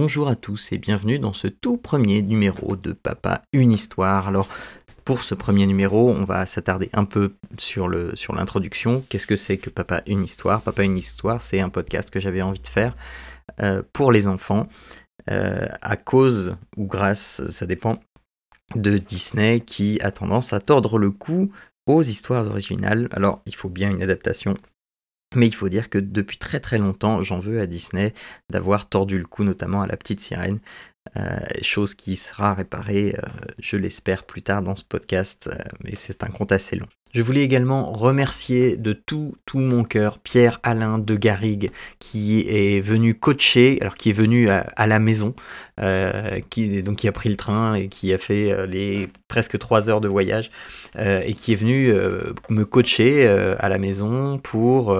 bonjour à tous et bienvenue dans ce tout premier numéro de Papa Une Histoire. Alors, pour ce premier numéro, on va s'attarder un peu sur l'introduction. Qu'est-ce que c'est que Papa Une Histoire? Papa Une Histoire, c'est un podcast que j'avais envie de faire euh, pour les enfants, euh, à cause ou grâce, ça dépend, de Disney qui a tendance à tordre le cou aux histoires originales. Alors, il faut bien une adaptation mais il faut dire que depuis très très longtemps, j'en veux à Disney d'avoir tordu le cou, notamment à la petite sirène, chose qui sera réparée, euh, je l'espère, plus tard dans ce podcast, euh, mais c'est un compte assez long. Je voulais également remercier de tout, tout mon cœur Pierre-Alain de Garrigue qui est venu coacher, alors qui est venu à, la maison, qui, donc qui a pris le train et qui a fait les presque trois heures de voyage et qui est venu me coacher à la maison pour,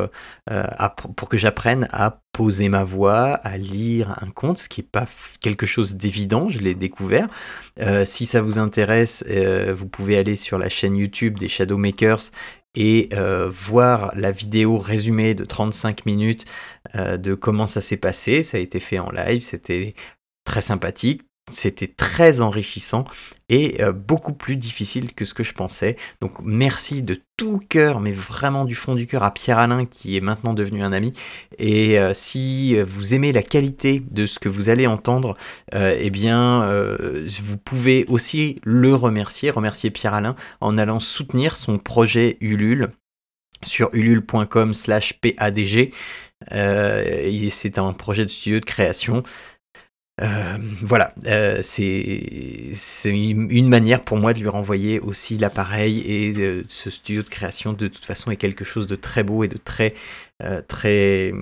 pour que j'apprenne à poser ma voix, à lire un conte, ce qui n'est pas quelque chose d'évident, je l'ai découvert. Euh, si ça vous intéresse, euh, vous pouvez aller sur la chaîne YouTube des Shadowmakers et euh, voir la vidéo résumée de 35 minutes de comment ça s'est passé. Ça a été fait en live, c'était très sympathique, c'était très enrichissant et euh, beaucoup plus difficile que ce que je pensais. Donc merci de tout cœur, mais vraiment du fond du cœur à Pierre-Alain qui est maintenant devenu un ami. Et euh, si vous aimez la qualité de ce que vous allez entendre, euh, eh bien vous pouvez aussi le remercier, remercier Pierre-Alain en allant soutenir son projet Ulule sur ulule.com slash padg. c'est un projet de studio de création euh, voilà, euh, c'est une manière pour moi de lui renvoyer aussi l'appareil et ce studio de création de toute façon est quelque chose de très beau et de très euh, très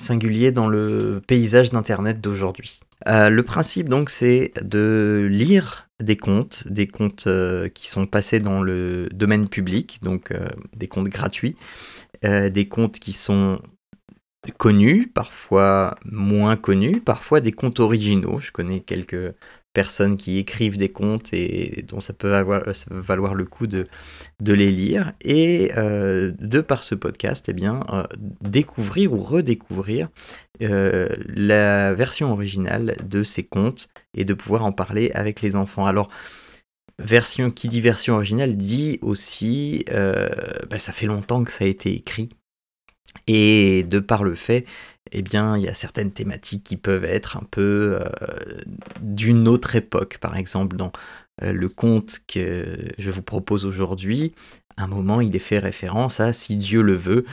singulier dans le paysage d'internet d'aujourd'hui. le principe donc c'est de lire des contes, des contes qui sont passés dans le domaine public, donc des contes gratuits, des contes qui sont connus, parfois moins connus, parfois des contes originaux. Je connais quelques personnes qui écrivent des contes et dont ça peut, valoir le coup de, les lire. Et euh, de par ce podcast, eh bien, euh, découvrir ou redécouvrir euh, la version originale de ces contes et de pouvoir en parler avec les enfants. Alors, qui dit version originale dit aussi, bah, ça fait longtemps que ça a été écrit et de par le fait, eh bien, il y a certaines thématiques qui peuvent être un peu euh, d'une autre époque. Par exemple, dans euh, le conte que je vous propose aujourd'hui, à un moment, il est fait référence à si Dieu le veut,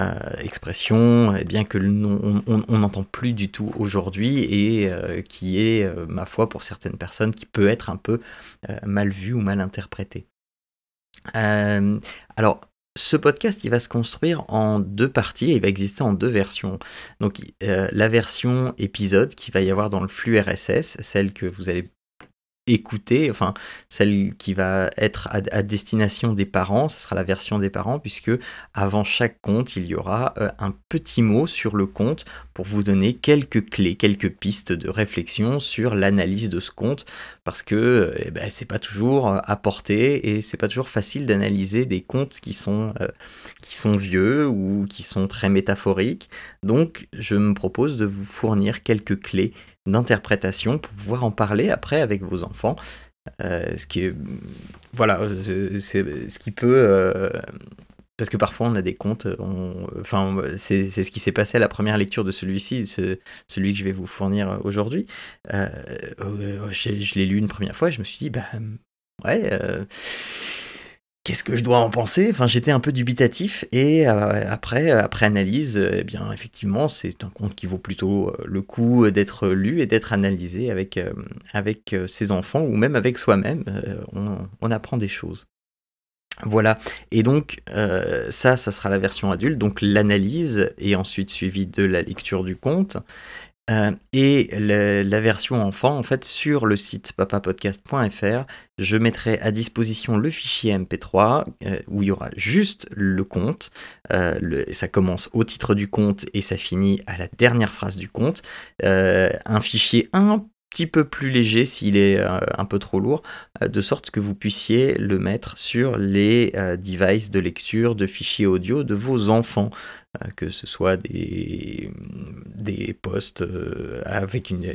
euh, expression eh bien que on n'entend plus du tout aujourd'hui et qui est, ma foi, pour certaines personnes, qui peut être un peu mal vue ou mal interprétée. alors, ce podcast, il va se construire en deux parties il va exister en deux versions. Donc euh, la version épisode qui va y avoir dans le flux RSS, celle que vous allez écouter, enfin celle qui va être à, destination des parents, ce sera la version des parents, puisque avant chaque compte, il y aura euh, un petit mot sur le compte pour vous donner quelques clés, quelques pistes de réflexion sur l'analyse de ce compte, parce que eh ben, c'est pas toujours euh, apporté et c'est pas toujours facile d'analyser des comptes qui sont, euh, qui sont vieux ou qui sont très métaphoriques. Donc je me propose de vous fournir quelques clés d'interprétation pour pouvoir en parler après avec vos enfants. Euh, ce qui est voilà c'est ce qui peut euh, parce que parfois on a des comptes enfin c'est ce qui s'est passé à la première lecture de celui-ci celui que je vais vous fournir aujourd'hui euh, je l'ai lu une première fois et je me suis dit bah ouais qu'est-ce que je dois en penser? Enfin, j'étais un peu dubitatif et euh, après, après analyse, euh, eh bien, effectivement, c'est un conte qui vaut plutôt euh, le coup d'être lu et d'être analysé avec, avec ses enfants ou même avec soi-même. On, on, apprend des choses. Voilà, et donc ça, ça sera la version adulte, donc l'analyse et ensuite suivi de la lecture du conte. Euh, et la version enfant, en fait, sur le site papapodcast.fr, je mettrai à disposition le fichier MP3 euh, où il y aura juste le compte. Euh, ça commence au titre du compte et ça finit à la dernière phrase du compte. un fichier un petit peu plus léger s'il est un peu trop lourd, de sorte que vous puissiez le mettre sur les devices de lecture de fichiers audio de vos enfants. Que ce soit des, des postes avec une,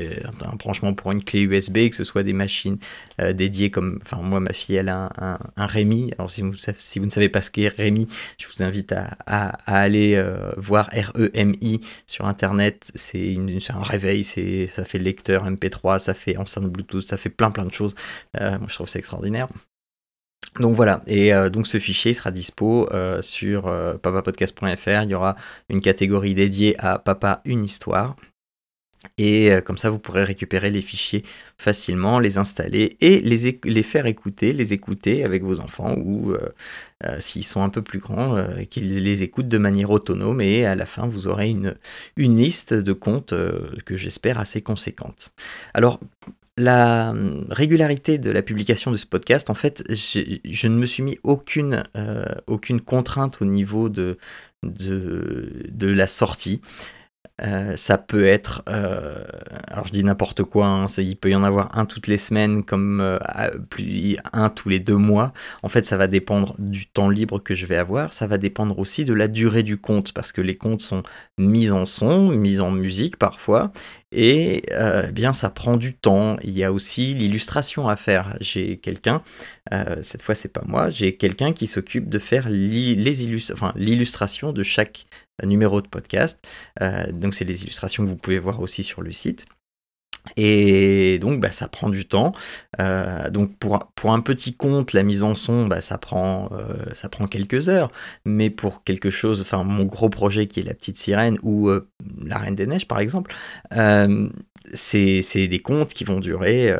un branchement pour une clé USB, que ce soit des machines dédiées comme, enfin moi ma fille elle a un, un, Rémi, alors si vous, si vous ne savez pas ce qu'est Rémi, je vous invite à, à, aller voir R-E-M-I sur internet, c'est un réveil, ça fait lecteur MP3, ça fait enceinte Bluetooth, ça fait plein plein de choses, moi je trouve ça extraordinaire. Donc voilà, et euh, donc ce fichier sera dispo euh, sur euh, papapodcast.fr. Il y aura une catégorie dédiée à Papa une histoire. Et comme ça, vous pourrez récupérer les fichiers facilement, les installer et les, faire écouter, les écouter avec vos enfants ou s'ils sont un peu plus grands, qu'ils les écoutent de manière autonome. Et à la fin, vous aurez une, une liste de comptes que j'espère assez conséquente. Alors, la hum, régularité de la publication de ce podcast, en fait, je, ne me suis mis aucune, euh, contrainte au niveau de, la sortie. Euh, ça peut être, euh, alors je dis n'importe quoi, hein, il peut y en avoir un toutes les semaines comme euh, plus, un tous les deux mois. En fait, ça va dépendre du temps libre que je vais avoir. Ça va dépendre aussi de la durée du compte parce que les comptes sont mis en son, mis en musique parfois, et eh bien ça prend du temps. Il y a aussi l'illustration à faire. J'ai quelqu'un, cette fois c'est pas moi, j'ai quelqu'un qui s'occupe de faire l'illustration de chaque numéro de podcast. Euh, donc c'est les illustrations que vous pouvez voir aussi sur le site. Et donc bah, ça prend du temps. Euh, donc pour, un petit compte, la mise en son, bah, ça, prend, euh, ça prend quelques heures. Mais pour quelque chose, enfin mon gros projet qui est La Petite Sirène ou La Reine des Neiges par exemple, c'est des comptes qui vont durer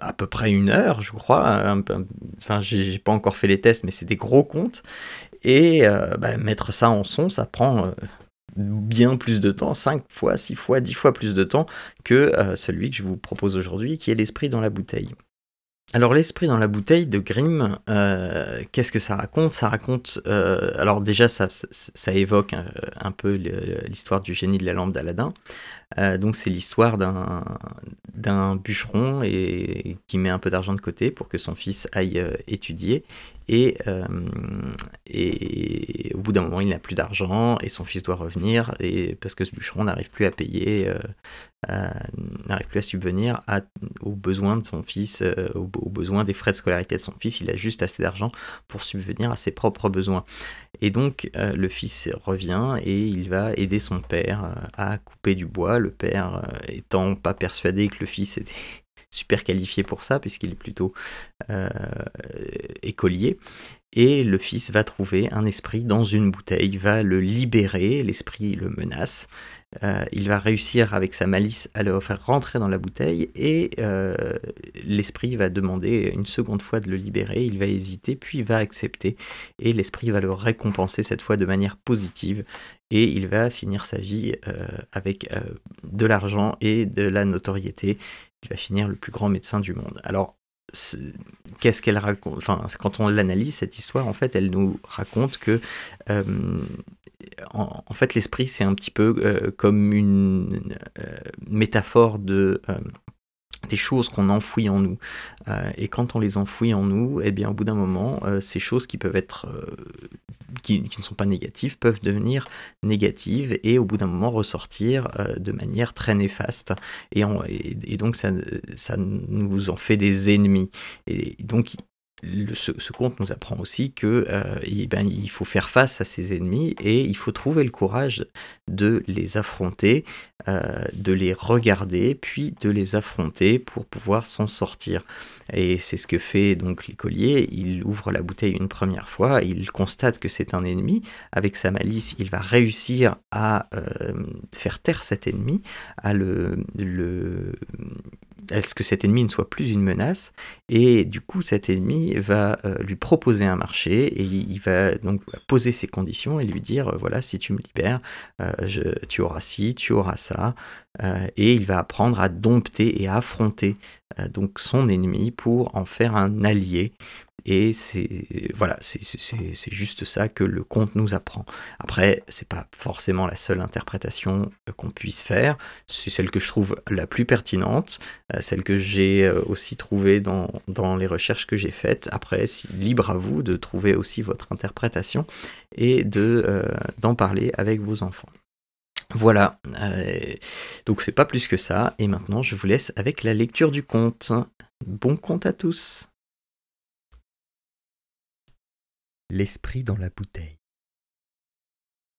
à peu près une heure, je crois. Enfin, j'ai pas encore fait les tests, mais c'est des gros comptes. Et euh, bah, mettre ça en son, ça prend euh, bien plus de temps, 5 fois, 6 fois, 10 fois plus de temps que euh, celui que je vous propose aujourd'hui, qui est l'esprit dans la bouteille. Alors l'esprit dans la bouteille de Grimm, qu'est-ce que ça raconte? Ça raconte, alors déjà ça, évoque un, peu l'histoire du génie de la lampe d'Aladin. Donc c'est l'histoire d'un bûcheron et, qui met un peu d'argent de côté pour que son fils aille étudier et, euh, et au bout d'un moment, il n'a plus d'argent et son fils doit revenir et parce que ce bûcheron n'arrive plus à payer, euh, n'arrive plus à subvenir aux besoins de son fils, euh, aux, besoins des frais de scolarité de son fils. Il a juste assez d'argent pour subvenir à ses propres besoins. Et donc, le fils revient et il va aider son père à couper du bois. Le père étant pas persuadé que le fils était super qualifié pour ça, puisqu'il est plutôt euh, écolier. Et le fils va trouver un esprit dans une bouteille, va le libérer, l'esprit le menace. Euh, il va réussir avec sa malice à le faire rentrer dans la bouteille et euh, l'esprit va demander une seconde fois de le libérer, il va hésiter, puis va accepter et l'esprit va le récompenser cette fois de manière positive et il va finir sa vie avec de l'argent et de la notoriété. Il va finir le plus grand médecin du monde. Alors, qu'est-ce qu'elle raconte? Quand on l'analyse, cette histoire, en fait, elle nous raconte que, euh, en, fait, l'esprit, c'est un petit peu euh, comme une euh, métaphore de des choses qu'on enfouit en nous. Euh, et quand on les enfouit en nous, eh bien, au bout d'un moment, euh, ces choses qui peuvent être, euh, qui, ne sont pas négatives, peuvent devenir négatives et au bout d'un moment ressortir de manière très néfaste. Et, et, donc, ça, ça nous en fait des ennemis. Et donc, ce, conte nous apprend aussi que eh ben, il faut faire face à ses ennemis et il faut trouver le courage de les affronter, de les regarder, puis de les affronter pour pouvoir s'en sortir. Et c'est ce que fait donc l'écolier. Il ouvre la bouteille une première fois, il constate que c'est un ennemi. Avec sa malice, il va réussir à faire taire cet ennemi, à le est-ce que cet ennemi ne soit plus une menace Et du coup, cet ennemi va euh, lui proposer un marché et il va donc poser ses conditions et lui dire euh, voilà, si tu me libères, euh, tu auras ci, tu auras ça. et il va apprendre à dompter et à affronter donc son ennemi pour en faire un allié Et c'est voilà, c'est juste ça que le conte nous apprend. Après, c'est pas forcément la seule interprétation qu'on puisse faire. C'est celle que je trouve la plus pertinente, euh, celle que j'ai euh, aussi trouvée dans, dans les recherches que j'ai faites. Après, libre à vous de trouver aussi votre interprétation et de euh, d'en parler avec vos enfants. Voilà, donc c'est pas plus que ça, et maintenant je vous laisse avec la lecture du conte. Bon conte à tous L'esprit dans la bouteille.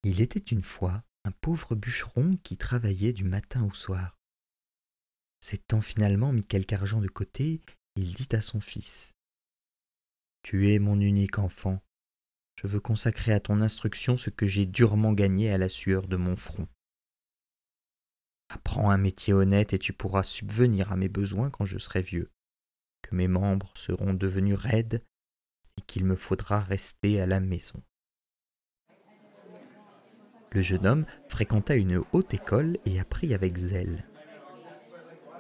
Il était une fois un pauvre bûcheron qui travaillait du matin au soir. S'étant finalement mis quelque argent de côté, il dit à son fils Tu es mon unique enfant. Je veux consacrer à ton instruction ce que j'ai durement gagné à la sueur de mon front. Apprends un métier honnête et tu pourras subvenir à mes besoins quand je serai vieux, que mes membres seront devenus raides qu'il me faudra rester à la maison. Le jeune homme fréquenta une haute école et apprit avec zèle.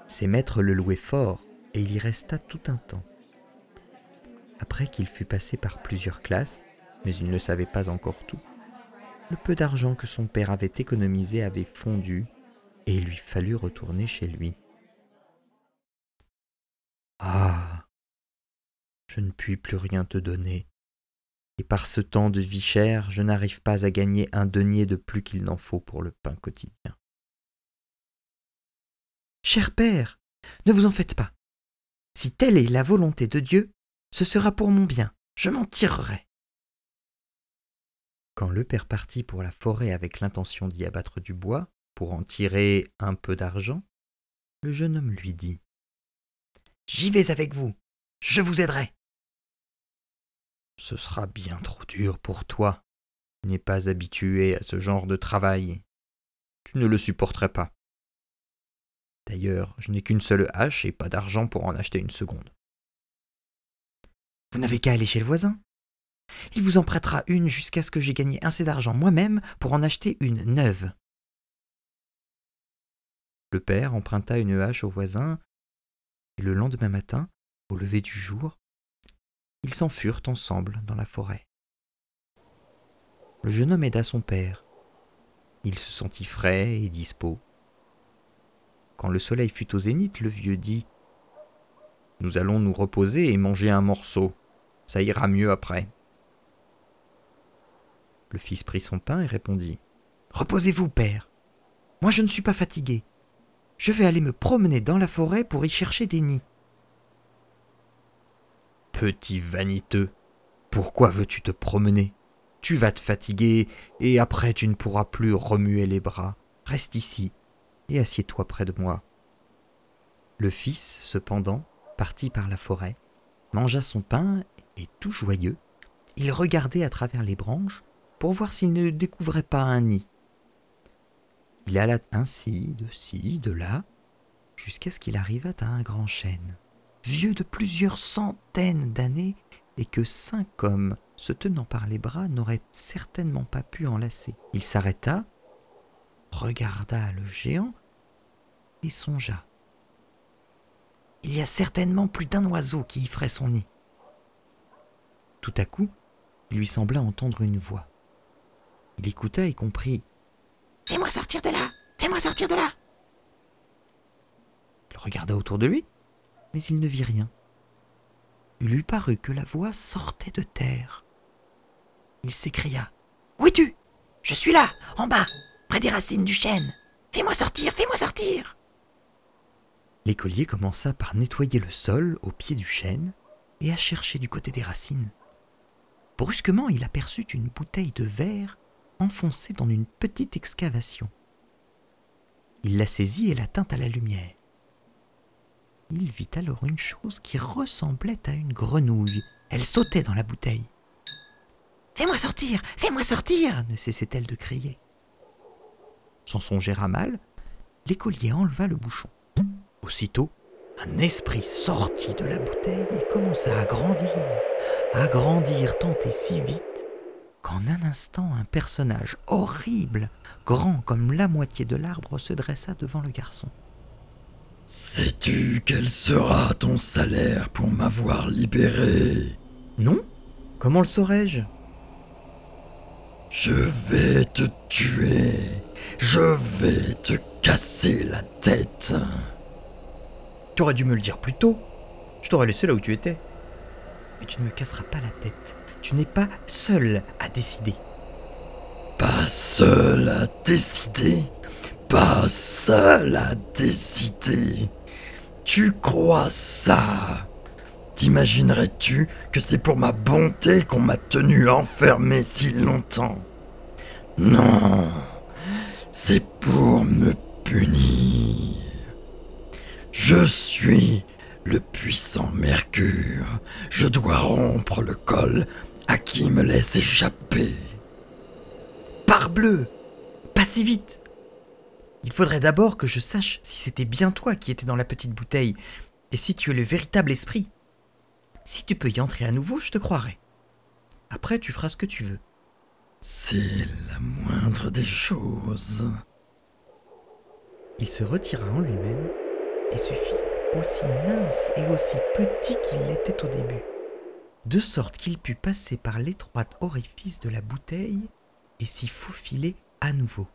Ses maîtres le louaient fort et il y resta tout un temps. Après qu'il fut passé par plusieurs classes, mais il ne savait pas encore tout, le peu d'argent que son père avait économisé avait fondu et il lui fallut retourner chez lui. Ah je ne puis plus rien te donner. Et par ce temps de vie chère, je n'arrive pas à gagner un denier de plus qu'il n'en faut pour le pain quotidien. Cher père, ne vous en faites pas. Si telle est la volonté de Dieu, ce sera pour mon bien, je m'en tirerai. Quand le père partit pour la forêt avec l'intention d'y abattre du bois, pour en tirer un peu d'argent, le jeune homme lui dit J'y vais avec vous, je vous aiderai. Ce sera bien trop dur pour toi. Tu n'es pas habitué à ce genre de travail. Tu ne le supporterais pas. D'ailleurs, je n'ai qu'une seule hache et pas d'argent pour en acheter une seconde. Vous n'avez qu'à aller chez le voisin. Il vous en prêtera une jusqu'à ce que j'ai gagné assez d'argent moi-même pour en acheter une neuve. Le père emprunta une hache au voisin, et le lendemain matin, au lever du jour, ils s'en furent ensemble dans la forêt. Le jeune homme aida son père. Il se sentit frais et dispos. Quand le soleil fut au zénith, le vieux dit Nous allons nous reposer et manger un morceau. Ça ira mieux après. Le fils prit son pain et répondit Reposez-vous, père. Moi je ne suis pas fatigué. Je vais aller me promener dans la forêt pour y chercher des nids. Petit vaniteux, pourquoi veux-tu te promener? Tu vas te fatiguer, et après tu ne pourras plus remuer les bras. Reste ici, et assieds-toi près de moi. Le fils, cependant, parti par la forêt, mangea son pain, et tout joyeux, il regardait à travers les branches pour voir s'il ne découvrait pas un nid. Il alla ainsi, de ci, de là, jusqu'à ce qu'il arrivât à un grand chêne vieux de plusieurs centaines d'années, et que cinq hommes, se tenant par les bras, n'auraient certainement pas pu enlacer. Il s'arrêta, regarda le géant, et songea. Il y a certainement plus d'un oiseau qui y ferait son nid. Tout à coup, il lui sembla entendre une voix. Il écouta et comprit. Fais-moi sortir de là Fais-moi sortir de là Il regarda autour de lui mais il ne vit rien. Il lui parut que la voix sortait de terre. Il s'écria. Où es-tu? Je suis là, en bas, près des racines du chêne. Fais-moi sortir, fais-moi sortir. L'écolier commença par nettoyer le sol au pied du chêne et à chercher du côté des racines. Brusquement, il aperçut une bouteille de verre enfoncée dans une petite excavation. Il la saisit et la tint à la lumière il vit alors une chose qui ressemblait à une grenouille. Elle sautait dans la bouteille. Fais-moi sortir Fais-moi sortir ne cessait-elle de crier. Sans songer à mal, l'écolier enleva le bouchon. Aussitôt, un esprit sortit de la bouteille et commença à grandir, à grandir tant et si vite qu'en un instant un personnage horrible, grand comme la moitié de l'arbre, se dressa devant le garçon. Sais-tu quel sera ton salaire pour m'avoir libéré? Non Comment le saurais-je? Je vais te tuer. Je vais te casser la tête. Tu aurais dû me le dire plus tôt. Je t'aurais laissé là où tu étais. Mais tu ne me casseras pas la tête. Tu n'es pas seul à décider. Pas seul à décider? Pas seul à décider. Tu crois ça? T'imaginerais-tu que c'est pour ma bonté qu'on m'a tenu enfermé si longtemps? Non, c'est pour me punir. Je suis le puissant Mercure. Je dois rompre le col à qui me laisse échapper. Parbleu Pas si vite Il faudrait d'abord que je sache si c'était bien toi qui étais dans la petite bouteille, et si tu es le véritable esprit. Si tu peux y entrer à nouveau, je te croirai. Après, tu feras ce que tu veux. C'est la moindre des choses. Il se retira en lui-même et se fit aussi mince et aussi petit qu'il l'était au début, de sorte qu'il put passer par l'étroit orifice de la bouteille et s'y faufiler à nouveau.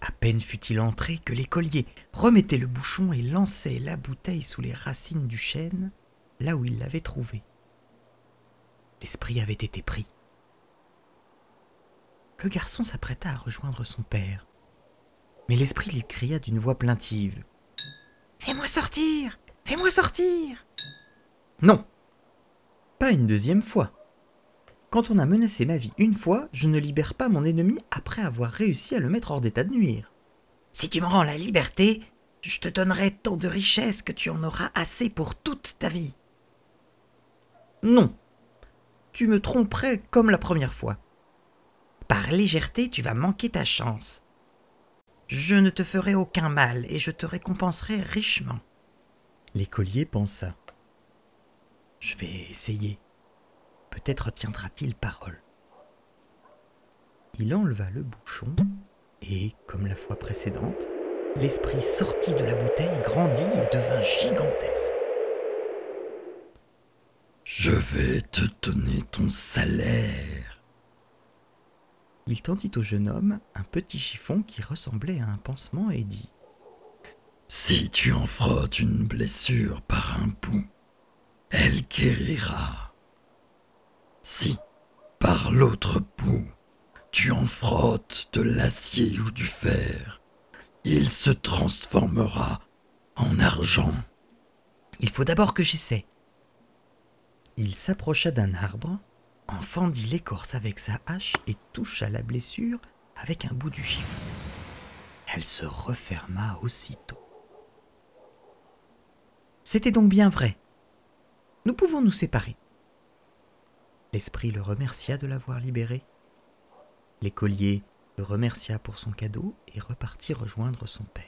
À peine fut-il entré que l'écolier remettait le bouchon et lançait la bouteille sous les racines du chêne, là où il l'avait trouvée. L'esprit avait été pris. Le garçon s'apprêta à rejoindre son père. Mais l'esprit lui cria d'une voix plaintive. Fais-moi sortir Fais-moi sortir Non Pas une deuxième fois. Quand on a menacé ma vie une fois, je ne libère pas mon ennemi après avoir réussi à le mettre hors d'état de nuire. Si tu me rends la liberté, je te donnerai tant de richesses que tu en auras assez pour toute ta vie. Non. Tu me tromperais comme la première fois. Par légèreté, tu vas manquer ta chance. Je ne te ferai aucun mal et je te récompenserai richement. L'écolier pensa. Je vais essayer. Peut-être tiendra-t-il parole. Il enleva le bouchon et, comme la fois précédente, l'esprit sortit de la bouteille, grandit et devint gigantesque. Je vais te donner ton salaire. Il tendit au jeune homme un petit chiffon qui ressemblait à un pansement et dit Si tu en frottes une blessure par un bout, elle guérira. Si, par l'autre bout, tu en frottes de l'acier ou du fer, il se transformera en argent. Il faut d'abord que j'essaie. Il s'approcha d'un arbre, en fendit l'écorce avec sa hache et toucha la blessure avec un bout du chiffon. Elle se referma aussitôt. C'était donc bien vrai. Nous pouvons nous séparer. L'esprit le remercia de l'avoir libéré. L'écolier le remercia pour son cadeau et repartit rejoindre son père.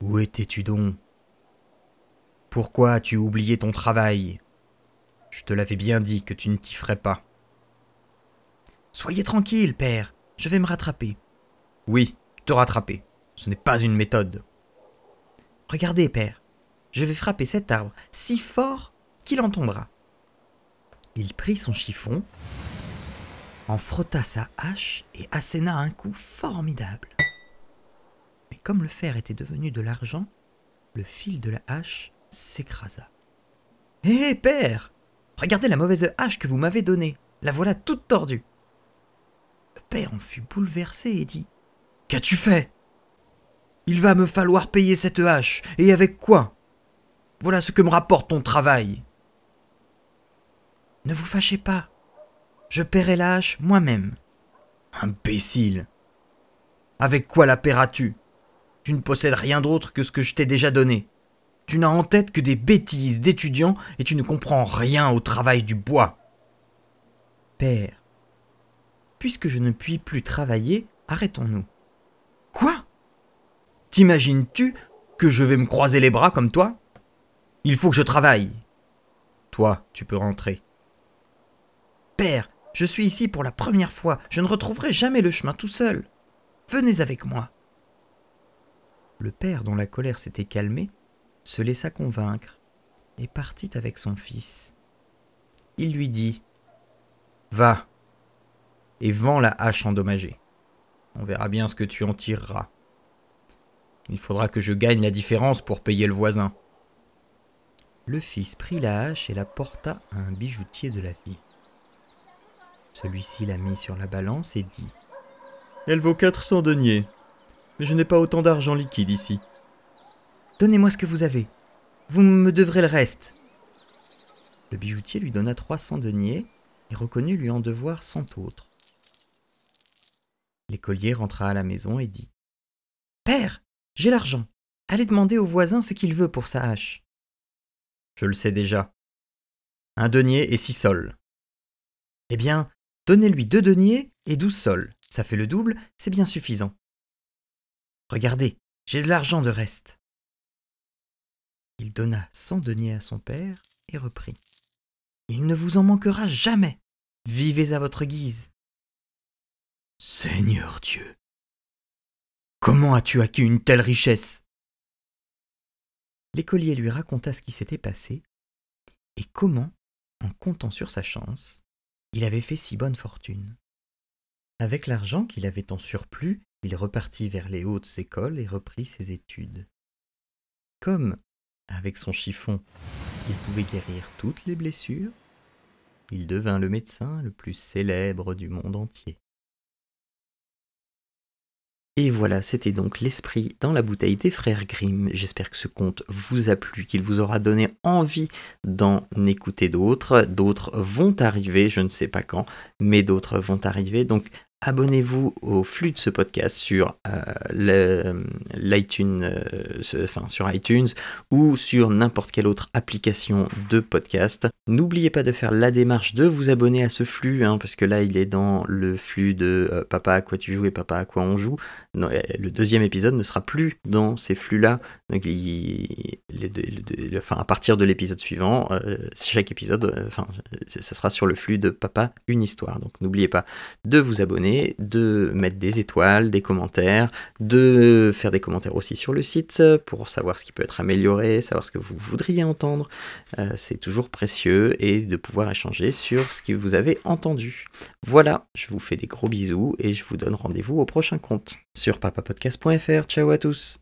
Où étais-tu donc? Pourquoi as-tu oublié ton travail? Je te l'avais bien dit que tu ne t'y ferais pas. Soyez tranquille, père, je vais me rattraper. Oui, te rattraper. Ce n'est pas une méthode. Regardez, père, je vais frapper cet arbre si fort qu'il en tombera. Il prit son chiffon, en frotta sa hache et asséna un coup formidable. Mais comme le fer était devenu de l'argent, le fil de la hache s'écrasa. Hé, père Regardez la mauvaise hache que vous m'avez donnée. La voilà toute tordue. Le père en fut bouleversé et dit Qu'as-tu fait? Il va me falloir payer cette hache. Et avec quoi? Voilà ce que me rapporte ton travail. Ne vous fâchez pas. Je paierai la hache moi-même. Imbécile Avec quoi la paieras-tu? Tu ne possèdes rien d'autre que ce que je t'ai déjà donné. Tu n'as en tête que des bêtises d'étudiants et tu ne comprends rien au travail du bois. Père, puisque je ne puis plus travailler, arrêtons-nous. Quoi? T'imagines-tu que je vais me croiser les bras comme toi? Il faut que je travaille. Toi, tu peux rentrer. Père, je suis ici pour la première fois, je ne retrouverai jamais le chemin tout seul. Venez avec moi. Le père, dont la colère s'était calmée, se laissa convaincre, et partit avec son fils. Il lui dit Va et vends la hache endommagée. On verra bien ce que tu en tireras. Il faudra que je gagne la différence pour payer le voisin. Le fils prit la hache et la porta à un bijoutier de la ville. Celui-ci la mit sur la balance et dit Elle vaut quatre cents deniers, mais je n'ai pas autant d'argent liquide ici. Donnez-moi ce que vous avez. Vous me devrez le reste. Le bijoutier lui donna trois cents deniers et reconnut lui en devoir cent autres. L'écolier rentra à la maison et dit Père, j'ai l'argent. Allez demander au voisin ce qu'il veut pour sa hache. Je le sais déjà. Un denier et six sols. Eh bien, donnez-lui deux deniers et douze sols. Ça fait le double, c'est bien suffisant. Regardez, j'ai de l'argent de reste. Il donna cent deniers à son père et reprit. Il ne vous en manquera jamais. Vivez à votre guise. Seigneur Dieu, comment as-tu acquis une telle richesse? L'écolier lui raconta ce qui s'était passé et comment, en comptant sur sa chance, il avait fait si bonne fortune. Avec l'argent qu'il avait en surplus, il repartit vers les hautes écoles et reprit ses études. Comme, avec son chiffon, il pouvait guérir toutes les blessures, il devint le médecin le plus célèbre du monde entier. Et voilà, c'était donc l'esprit dans la bouteille des frères Grimm. J'espère que ce conte vous a plu, qu'il vous aura donné envie d'en écouter d'autres. D'autres vont arriver, je ne sais pas quand, mais d'autres vont arriver. Donc abonnez-vous au flux de ce podcast sur euh, euh, sur iTunes ou sur n'importe quelle autre application de podcast. N'oubliez pas de faire la démarche de vous abonner à ce flux, hein, parce que là il est dans le flux de euh, Papa à quoi tu joues? et Papa à quoi on joue? le deuxième épisode ne sera plus dans ces flux-là. À partir de l'épisode suivant, chaque épisode, enfin, ça sera sur le flux de Papa une histoire. Donc n'oubliez pas de vous abonner de mettre des étoiles, des commentaires, de faire des commentaires aussi sur le site pour savoir ce qui peut être amélioré, savoir ce que vous voudriez entendre. Euh, c'est toujours précieux et de pouvoir échanger sur ce que vous avez entendu. Voilà, je vous fais des gros bisous et je vous donne rendez-vous au prochain compte sur papapodcast.fr. Ciao à tous